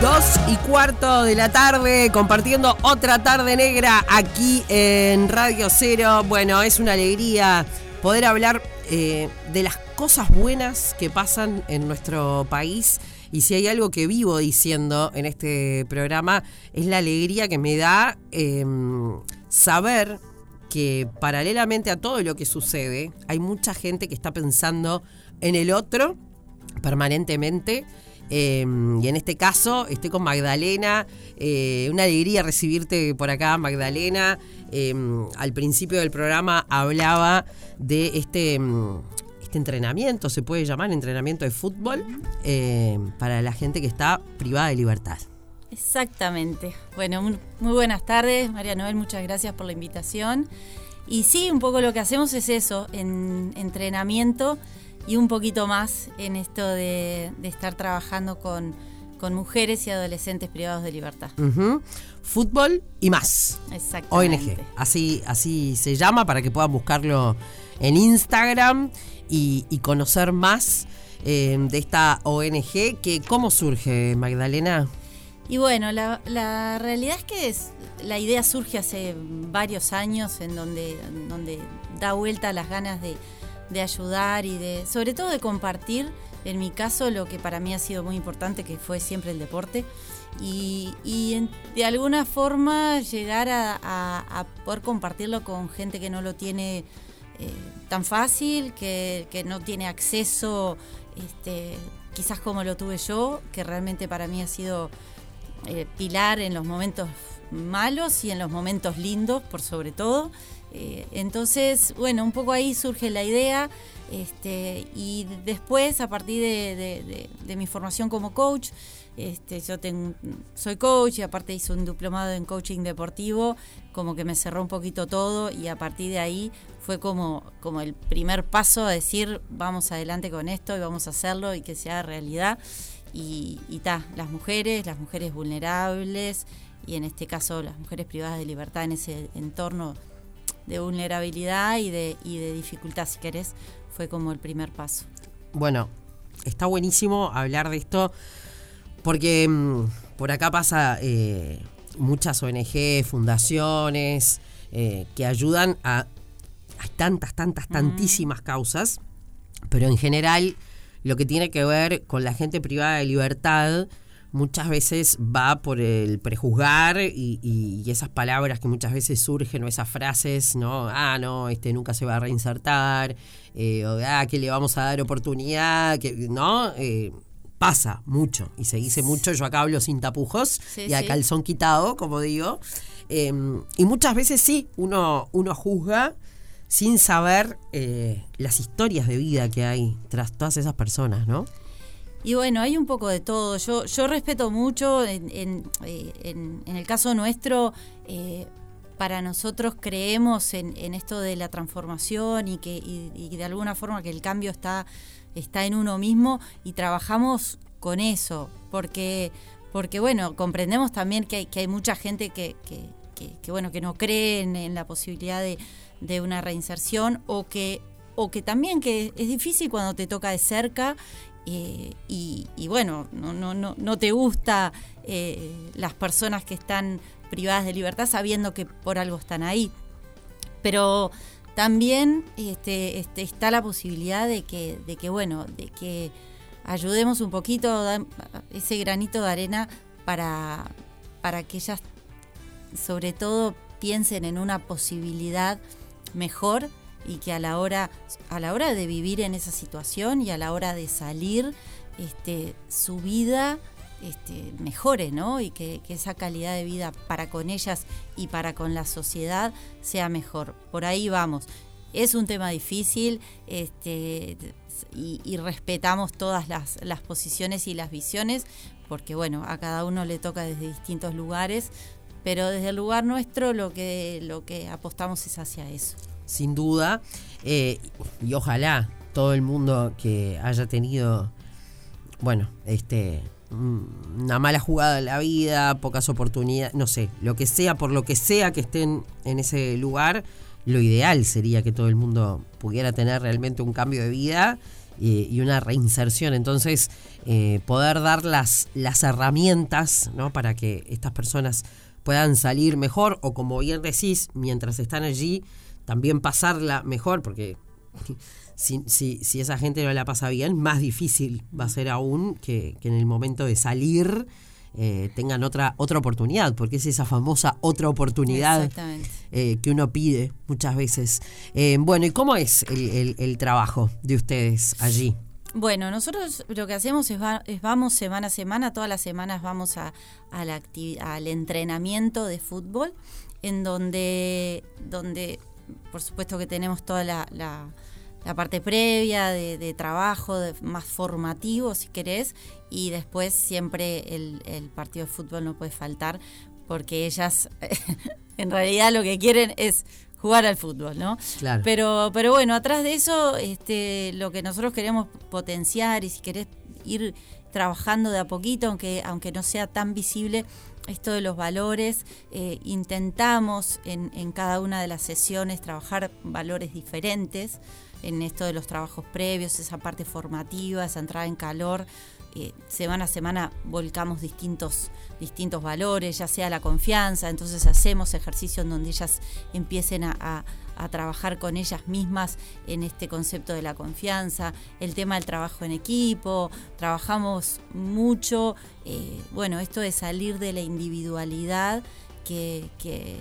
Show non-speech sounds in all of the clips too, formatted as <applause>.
Dos y cuarto de la tarde, compartiendo otra tarde negra aquí en Radio Cero. Bueno, es una alegría poder hablar eh, de las cosas buenas que pasan en nuestro país. Y si hay algo que vivo diciendo en este programa, es la alegría que me da em, saber que paralelamente a todo lo que sucede, hay mucha gente que está pensando en el otro permanentemente Em, y en este caso estoy con Magdalena. Eh, una alegría recibirte por acá, Magdalena. Em, al principio del programa hablaba de este, em, este entrenamiento, se puede llamar entrenamiento de fútbol, para la gente que está privada de libertad. Exactamente. Bueno, muy buenas tardes, María Noel, muchas gracias por la invitación. Y sí, un poco lo que hacemos es eso, en entrenamiento y un poquito más en esto de, estar trabajando con, mujeres y adolescentes privados de libertad. Fútbol y más. Exactamente. ONG. Así, así se llama para que puedan buscarlo en Instagram y, conocer más eh, de esta ONG. Que, ¿Cómo surge, Magdalena? Y bueno, la, la realidad es que es, la idea surge hace varios años en donde, donde da vuelta las ganas de de ayudar y de, sobre todo de compartir, en mi caso, lo que para mí ha sido muy importante, que fue siempre el deporte. Y, de alguna forma llegar a, poder compartirlo con gente que no lo tiene eh, tan fácil, que, no tiene acceso este, quizás como lo tuve yo, que realmente para mí ha sido eh, pilar en los momentos malos y en los momentos lindos, por sobre todo. Eh, entonces, bueno, un poco ahí surge la idea este, y después, a partir de, mi formación como coach, este, yo soy coach y aparte hice un diplomado en coaching deportivo, como que me cerró un poquito todo y a partir de ahí fue como, como el primer paso a decir vamos adelante con esto y vamos a hacerlo y que sea realidad. Y, y las mujeres, las mujeres vulnerables y en este caso las mujeres privadas de libertad en ese entorno de vulnerabilidad y de, y de dificultad, si querés, fue como el primer paso. Bueno, está buenísimo hablar de esto porque mm, por acá pasa eh, muchas ONG, fundaciones eh, que ayudan a, a tantas, tantas, tantísimas causas, pero en general lo que tiene que ver con la gente privada de libertad, muchas veces va por el prejuzgar y, esas palabras que muchas veces surgen o esas frases, ¿no? Ah, no, este nunca se va a reinsertar, eh, o ah, que le vamos a dar oportunidad, que, ¿no? Eh, pasa mucho y se dice mucho, yo acá hablo sin tapujos y a calzón quitado, como digo. Em, y muchas veces sí, uno, uno juzga sin saber eh, las historias de vida que hay tras todas esas personas, ¿no? Y bueno, hay un poco de todo. Yo, yo respeto mucho, en, en, eh, el caso nuestro, eh, para nosotros creemos en, esto de la transformación y que de alguna forma que el cambio está, está en uno mismo y trabajamos con eso, porque, porque bueno, comprendemos también que hay, que hay mucha gente que, que, bueno, que no cree en, la posibilidad de, de una reinserción o que o que también que es difícil cuando te toca de cerca eh, y, bueno, no, no, no, no te gusta eh, las personas que están privadas de libertad sabiendo que por algo están ahí. Pero también este, este, está la posibilidad de que, de que, bueno, de que ayudemos un poquito, ese granito de arena para, para que ellas sobre todo piensen en una posibilidad mejor y que a la hora, a la hora de vivir en esa situación y a la hora de salir, este, su vida este, mejore, ¿no? Y que, esa calidad de vida para con ellas y para con la sociedad sea mejor. Por ahí vamos. Es un tema difícil este, y, respetamos todas las, las posiciones y las visiones, porque bueno, a cada uno le toca desde distintos lugares, pero desde el lugar nuestro lo que, lo que apostamos es hacia eso sin duda. Eh, y ojalá todo el mundo que haya tenido, bueno, este una mala jugada en la vida, pocas oportunidades, no sé, lo que sea, por lo que sea que estén en ese lugar, lo ideal sería que todo el mundo pudiera tener realmente un cambio de vida y, una reinserción. Entonces, eh, poder dar las, las herramientas ¿no? para que estas personas puedan salir mejor o como bien decís, mientras están allí, también pasarla mejor, porque <laughs> si, si, si esa gente no la pasa bien, más difícil va a ser aún que, que en el momento de salir eh, tengan otra, otra oportunidad, porque es esa famosa otra oportunidad eh, que uno pide muchas veces. Eh, bueno, ¿y cómo es el, trabajo de ustedes allí? Bueno, nosotros lo que hacemos es, vamos semana a semana, todas las semanas vamos a, la al entrenamiento de fútbol, en donde, donde por supuesto que tenemos toda la la parte previa de, trabajo, más formativo, si querés, y después siempre el, partido de fútbol no puede faltar, porque ellas <laughs> en realidad lo que quieren es jugar al fútbol, ¿no? Claro. Pero, pero bueno, atrás de eso, este, lo que nosotros queremos potenciar y si querés ir trabajando de a poquito, aunque, aunque no sea tan visible, esto de los valores, eh, intentamos en, en cada una de las sesiones trabajar valores diferentes en esto de los trabajos previos, esa parte formativa, esa entrada en calor. Eh, semana a semana volcamos distintos, distintos valores, ya sea la confianza, entonces hacemos ejercicios en donde ellas empiecen a, trabajar con ellas mismas en este concepto de la confianza, el tema del trabajo en equipo, trabajamos mucho, eh, bueno, esto de salir de la individualidad que, que,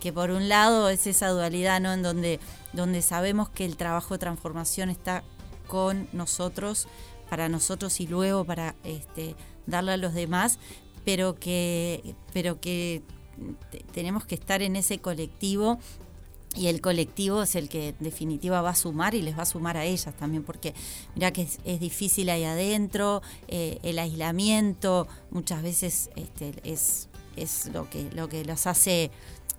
que por un lado es esa dualidad, ¿no? En donde donde sabemos que el trabajo de transformación está con nosotros, para nosotros y luego para este, darle a los demás, pero que, pero que tenemos que estar en ese colectivo y el colectivo es el que en definitiva va a sumar y les va a sumar a ellas también, porque mira que es, difícil ahí adentro, eh, el aislamiento muchas veces este, es, es lo que, lo que los hace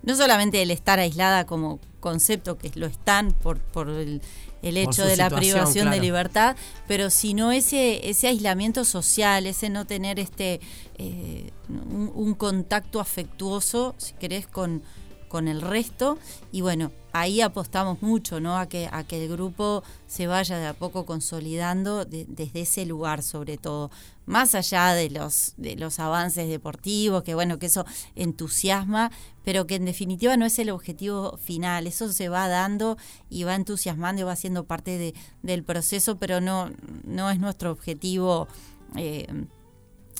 no solamente el estar aislada como concepto, que lo están por, por el, hecho de la privación de libertad, pero sino ese, ese aislamiento social, ese no tener este eh, un, contacto afectuoso, si querés, con, con el resto. Y bueno, ahí apostamos mucho, ¿no? A que, a que el grupo se vaya de a poco consolidando desde ese lugar, sobre todo. Más allá de los, de los avances deportivos, que bueno, que eso entusiasma, pero que en definitiva no es el objetivo final. Eso se va dando y va entusiasmando y va siendo parte de, del proceso, pero no, no es nuestro objetivo eh,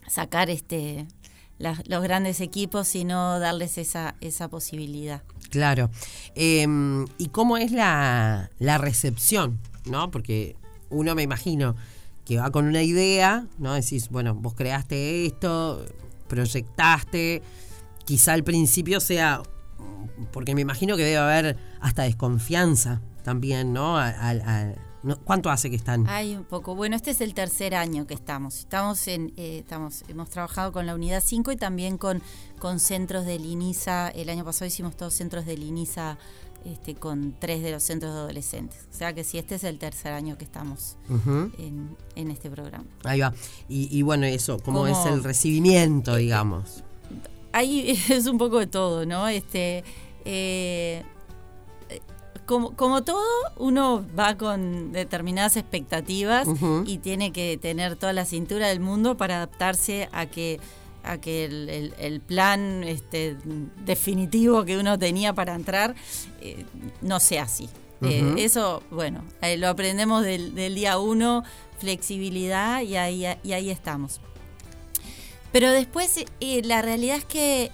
sacar este los grandes equipos, sino darles esa, esa posibilidad. Claro. Em, ¿Y cómo es la, la recepción? ¿No? Porque uno me imagino que va con una idea, ¿no? Decís, bueno, vos creaste esto, proyectaste, quizá al principio sea, porque me imagino que debe haber hasta desconfianza también, ¿no? ¿Cuánto hace que están? Hay un poco. Bueno, este es el tercer año que estamos. Estamos en, eh, estamos, hemos trabajado con la unidad 5 y también con, con centros de Linisa. El año pasado hicimos todos centros de Linisa este, con tres de los centros de adolescentes. O sea que sí, este es el tercer año que estamos en, este programa. Ahí va. Y, bueno, eso, ¿cómo, es el recibimiento, digamos? Ahí <laughs> es un poco de todo, ¿no? Este. Eh, como, todo, uno va con determinadas expectativas y tiene que tener toda la cintura del mundo para adaptarse a que a que el, plan este, definitivo que uno tenía para entrar eh, no sea así. Eh, eso, bueno, eh, lo aprendemos del, día uno, flexibilidad y ahí, y ahí estamos. Pero después la realidad es que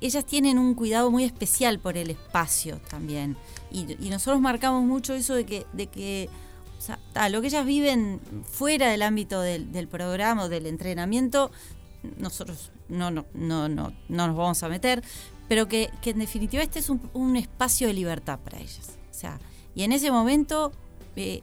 ellas tienen un cuidado muy especial por el espacio también y, nosotros marcamos mucho eso de que, de que lo que ellas viven fuera del ámbito del, programa o del entrenamiento, nosotros no, no, no, no, no nos vamos a meter, pero que, en definitiva este es un, espacio de libertad para ellas. O sea, y en ese momento eh,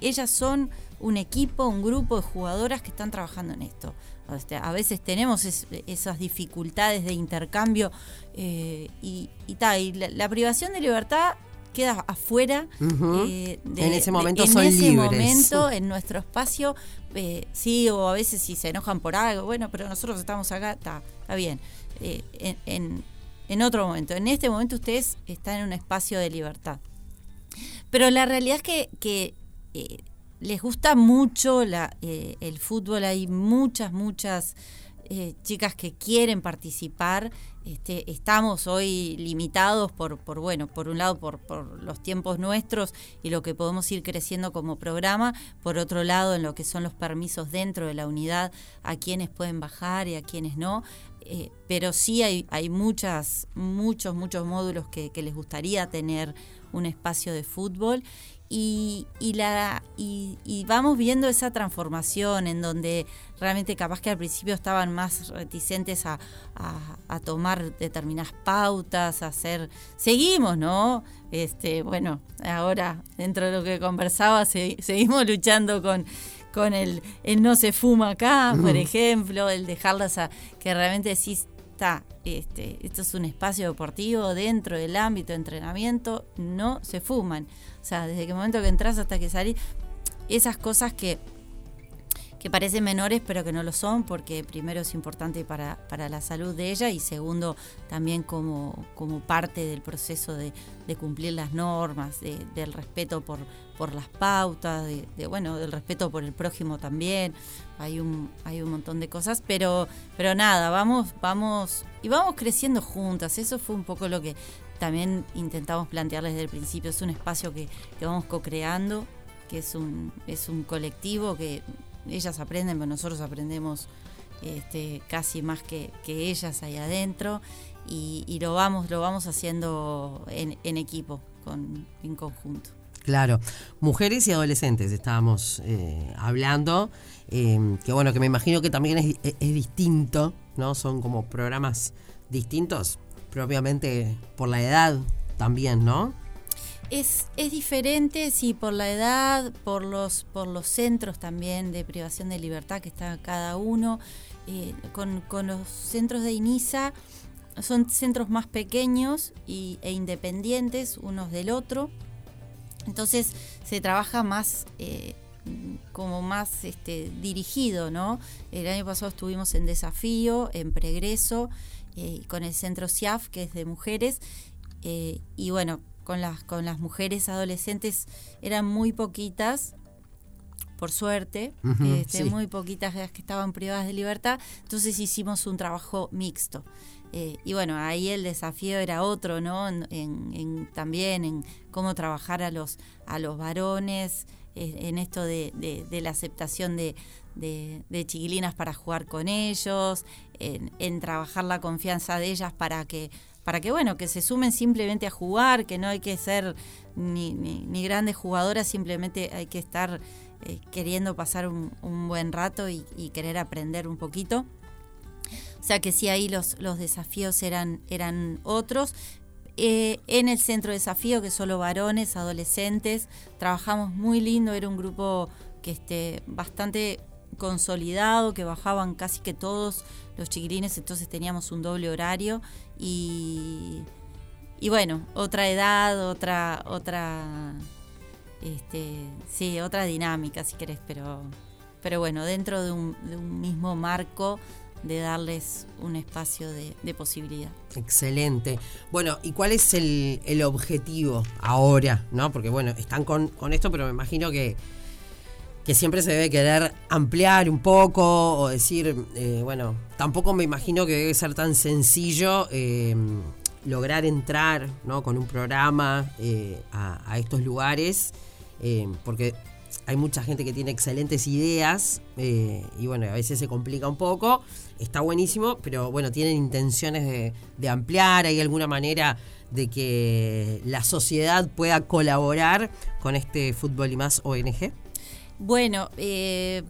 ellas son un equipo, un grupo de jugadoras que están trabajando en esto. A veces tenemos esas dificultades de intercambio eh, y, y, la, privación de libertad queda afuera. Eh, en ese momento en ese momento, en nuestro espacio, eh, sí, o a veces si se enojan por algo, bueno, pero nosotros estamos acá, está, bien. Eh, en, en, otro momento, en este momento ustedes están en un espacio de libertad. Pero la realidad es que, que les gusta mucho la, eh, el fútbol, hay muchas, muchas eh, chicas que quieren participar. Este, estamos hoy limitados por, por, bueno, por un lado por, los tiempos nuestros y lo que podemos ir creciendo como programa, por otro lado en lo que son los permisos dentro de la unidad, a quienes pueden bajar y a quienes no. Eh, pero sí hay, hay muchas, muchos, muchos módulos que les gustaría tener un espacio de fútbol y, y, la, y, vamos viendo esa transformación en donde realmente capaz que al principio estaban más reticentes a, a, tomar determinadas pautas, a hacer... Seguimos, ¿no? Este, bueno, ahora dentro de lo que conversaba seguimos luchando con, con el, el no se fuma acá, por ejemplo, el dejarlas a que realmente sí está, este, esto es un espacio deportivo dentro del ámbito de entrenamiento, no se fuman. O sea, desde el momento que entras hasta que salís, esas cosas que, que parecen menores pero que no lo son porque primero es importante para, para la salud de ella y segundo también como, como parte del proceso de, cumplir las normas, del respeto por, por las pautas, de, bueno, del respeto por el prójimo también. Hay un, hay un montón de cosas, pero, pero nada, vamos, vamos, y vamos creciendo juntas. Eso fue un poco lo que también intentamos plantearles desde el principio. Es un espacio que, vamos co-creando, que es un, es un colectivo que ellas aprenden, pero nosotros aprendemos este, casi más que, ellas ahí adentro. Y, lo vamos, lo vamos haciendo en, equipo, con, en conjunto. Claro, mujeres y adolescentes estábamos eh, hablando, eh, que bueno, que me imagino que también es distinto, ¿no? Son como programas distintos, propiamente por la edad también, ¿no? Es, es diferente, sí, por la edad, por los, por los centros también de privación de libertad que está cada uno. Eh, con, los centros de INISA son centros más pequeños y, e independientes unos del otro. Entonces se trabaja más eh, como más este, dirigido, ¿no? El año pasado estuvimos en desafío, en pregreso eh, con el centro CIAF, que es de mujeres, y bueno, con las, con las mujeres adolescentes eran muy poquitas, por suerte, este, muy poquitas las que estaban privadas de libertad, entonces hicimos un trabajo mixto. Eh, y bueno, ahí el desafío era otro, ¿no? En, también en cómo trabajar a los, a los varones, en esto de, de la aceptación de, de, chiquilinas para jugar con ellos, en, trabajar la confianza de ellas para que, para que, bueno, que se sumen simplemente a jugar, que no hay que ser ni, ni, grandes jugadoras, simplemente hay que estar eh, queriendo pasar un, buen rato y, querer aprender un poquito. O sea que sí, ahí los, los desafíos eran, eran otros. Eh, en el centro de desafío, que solo varones, adolescentes, trabajamos muy lindo, era un grupo que esté bastante consolidado, que bajaban casi que todos los chiquilines, entonces teníamos un doble horario y, y bueno, otra edad, otra, otra, este, sí, otra dinámica si querés, pero, pero bueno, dentro de un, mismo marco de darles un espacio de, posibilidad. Excelente. Bueno, ¿y cuál es el, el objetivo ahora? ¿No? Porque bueno, están con, con esto, pero me imagino que que siempre se debe querer ampliar un poco o decir, eh, bueno, tampoco me imagino que debe ser tan sencillo em, lograr entrar ¿no? con un programa eh, a, estos lugares, em, porque hay mucha gente que tiene excelentes ideas eh, y bueno, a veces se complica un poco, está buenísimo, pero bueno, tienen intenciones de, de ampliar, hay alguna manera de que la sociedad pueda colaborar con este Fútbol y más ONG. Bueno, eh,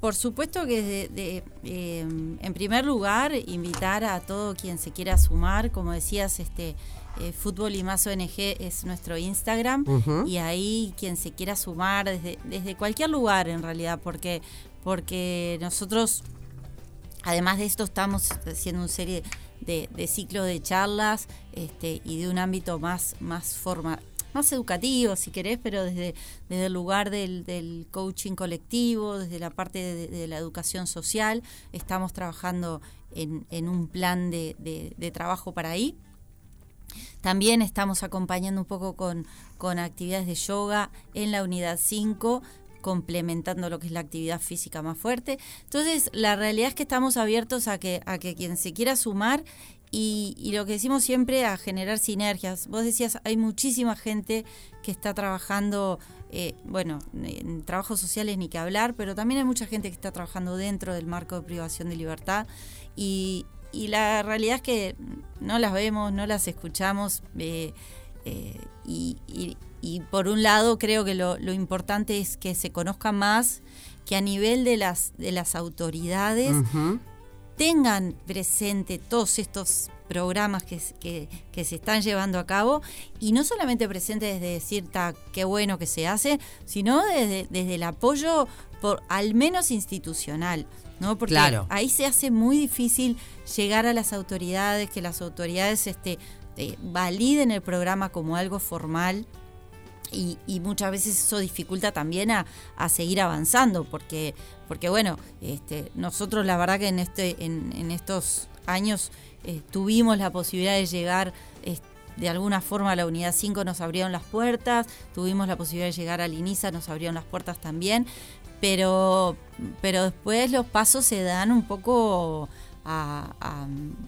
por supuesto que de, em, en primer lugar invitar a todo quien se quiera sumar, como decías, este eh, Fútbol y Más ONG es nuestro Instagram. Y ahí quien se quiera sumar desde, desde cualquier lugar en realidad, porque, porque nosotros, además de esto, estamos haciendo una serie de, de ciclos de charlas este, y de un ámbito más, más formal más educativo, si querés, pero desde, desde el lugar del, coaching colectivo, desde la parte de, la educación social, estamos trabajando en, un plan de, trabajo para ahí. También estamos acompañando un poco con, con actividades de yoga en la unidad 5 complementando lo que es la actividad física más fuerte. Entonces, la realidad es que estamos abiertos a que, a que quien se quiera sumar y, lo que decimos siempre a generar sinergias. Vos decías, hay muchísima gente que está trabajando, eh, bueno, en trabajos sociales ni que hablar, pero también hay mucha gente que está trabajando dentro del marco de privación de libertad y, la realidad es que no las vemos, no las escuchamos eh, eh, y, por un lado creo que lo, importante es que se conozca más que a nivel de las, de las autoridades tengan presente todos estos programas que, que, se están llevando a cabo y no solamente presente desde decir qué bueno que se hace, sino desde, desde el apoyo por al menos institucional. ¿no? Porque ahí se hace muy difícil llegar a las autoridades, que las autoridades este, eh, validen el programa como algo formal y, muchas veces eso dificulta también a, seguir avanzando, porque, porque bueno, este, nosotros la verdad que en, este, en, estos años eh, tuvimos la posibilidad de llegar de alguna forma a la unidad 5, nos abrieron las puertas, tuvimos la posibilidad de llegar al INISA, nos abrieron las puertas también, pero, pero después los pasos se dan un poco a,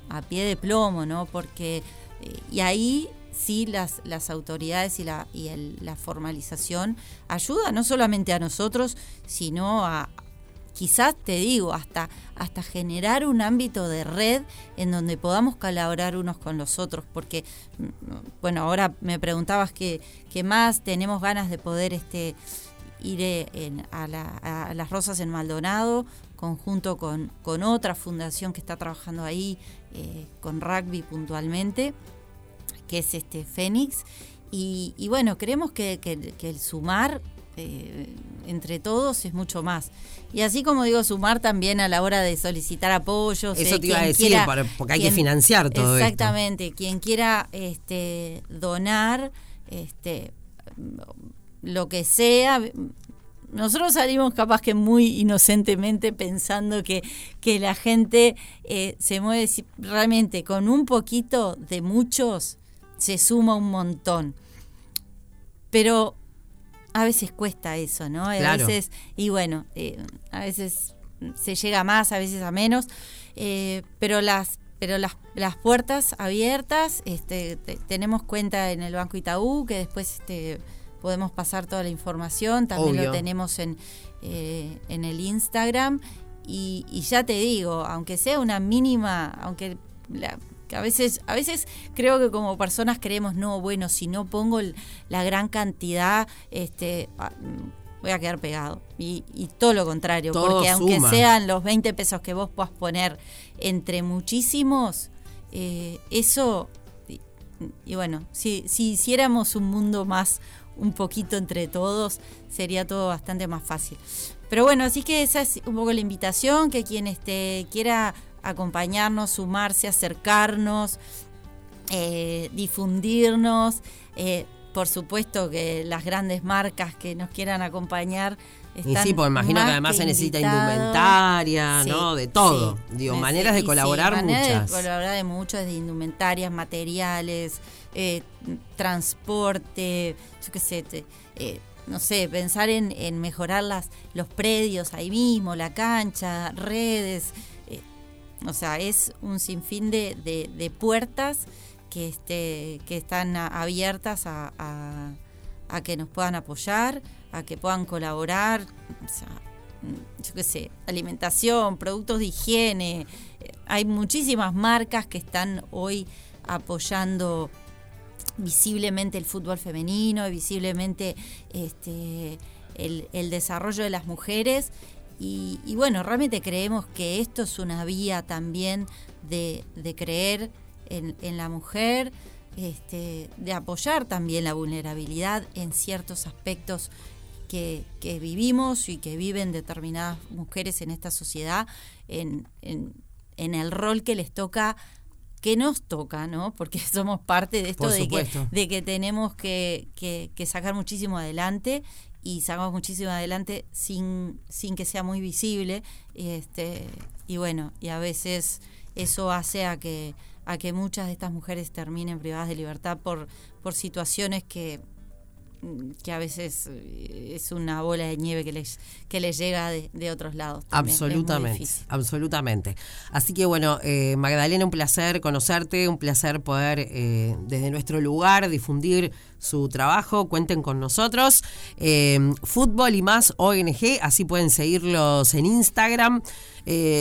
a pie de plomo, ¿no? Porque, eh, y ahí sí las, las autoridades y, la, y la formalización ayuda no solamente a nosotros, sino a, quizás te digo, hasta, hasta generar un ámbito de red en donde podamos colaborar unos con los otros, porque, mm, bueno, ahora me preguntabas qué, más tenemos ganas de poder este, ir eh, a, las Rosas en Maldonado, conjunto con, con otra fundación que está trabajando ahí, eh, con rugby puntualmente que es este Fénix. Y, bueno, creemos que, el sumar eh, entre todos es mucho más. Y así como digo, sumar también a la hora de solicitar apoyos. Eso te iba a decir, porque hay que financiar todo Exactamente, quien quiera este, donar este, lo que sea. Nosotros salimos capaz que muy inocentemente pensando que, que la gente eh, se mueve realmente con un poquito de muchos se suma un montón. Pero a veces cuesta eso, ¿no? A veces, y bueno, eh, a veces se llega más, a veces a menos, eh, pero las pero las, las puertas abiertas, este, tenemos cuenta en el Banco Itaú, que después este, podemos pasar toda la información, también lo tenemos en, eh, en el Instagram, y, y, ya te digo, aunque sea una mínima, aunque la, que a veces, a veces creo que como personas creemos, no, bueno, si no pongo la gran cantidad, este, ah, voy a quedar pegado. Y, todo lo contrario, porque aunque sean los 20 pesos que vos puedas poner entre muchísimos, eh, eso, y, bueno, si, si hiciéramos un mundo más, un poquito entre todos, sería todo bastante más fácil. Pero bueno, así que esa es un poco la invitación, que quien este, quiera acompañarnos, sumarse, acercarnos, eh, difundirnos. Eh, por supuesto que las grandes marcas que nos quieran acompañar. Están y sí, pues imagino que además se necesita indumentaria, ¿no? De todo. Digo, maneras de colaborar sí, maneras de colaborar de muchas, de indumentarias, materiales, eh, transporte, yo qué sé, no sé, pensar en, en mejorar las, los predios ahí mismo, la cancha, redes, o sea, es un sinfín de, de, puertas que, este, que están abiertas a, a, que nos puedan apoyar, a que puedan colaborar. O sea, yo qué sé, alimentación, productos de higiene. Hay muchísimas marcas que están hoy apoyando visiblemente el fútbol femenino, visiblemente este, el desarrollo de las mujeres y, bueno, realmente creemos que esto es una vía también de, creer en, la mujer, este, de apoyar también la vulnerabilidad en ciertos aspectos que, vivimos y que viven determinadas mujeres en esta sociedad, en, el rol que les toca que nos toca, ¿no? Porque <laughs> somos parte de esto de que, de que, tenemos que, que, sacar muchísimo adelante y sacamos muchísimo adelante sin, sin que sea muy visible. Este, y bueno, y a veces eso hace a que, a que muchas de estas mujeres terminen privadas de libertad por, por situaciones que, que a veces eh, es una bola de nieve que les, que les llega de, otros lados. Absolutamente, absolutamente. Así que bueno, eh, Magdalena, un placer conocerte, un placer poder eh, desde nuestro lugar difundir su trabajo, cuenten con nosotros. Fútbol y más ONG, así pueden seguirlos en Instagram.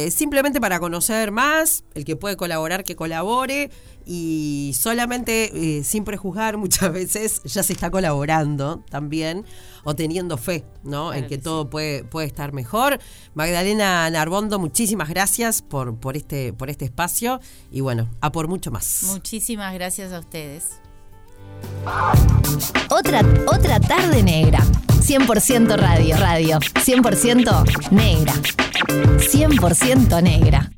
simplemente para conocer más, el que puede colaborar, que colabore y solamente, sin prejuzgar, <laughs> muchas veces ya se está colaborando también o teniendo fe, ¿no? en que, todo puede, puede estar mejor. Magdalena Narbondo, muchísimas gracias por, por, este, por este espacio y bueno, a por mucho más. Muchísimas gracias a ustedes. Otra, otra tarde negra. 100% radio, radio. 100% negra. 100% negra.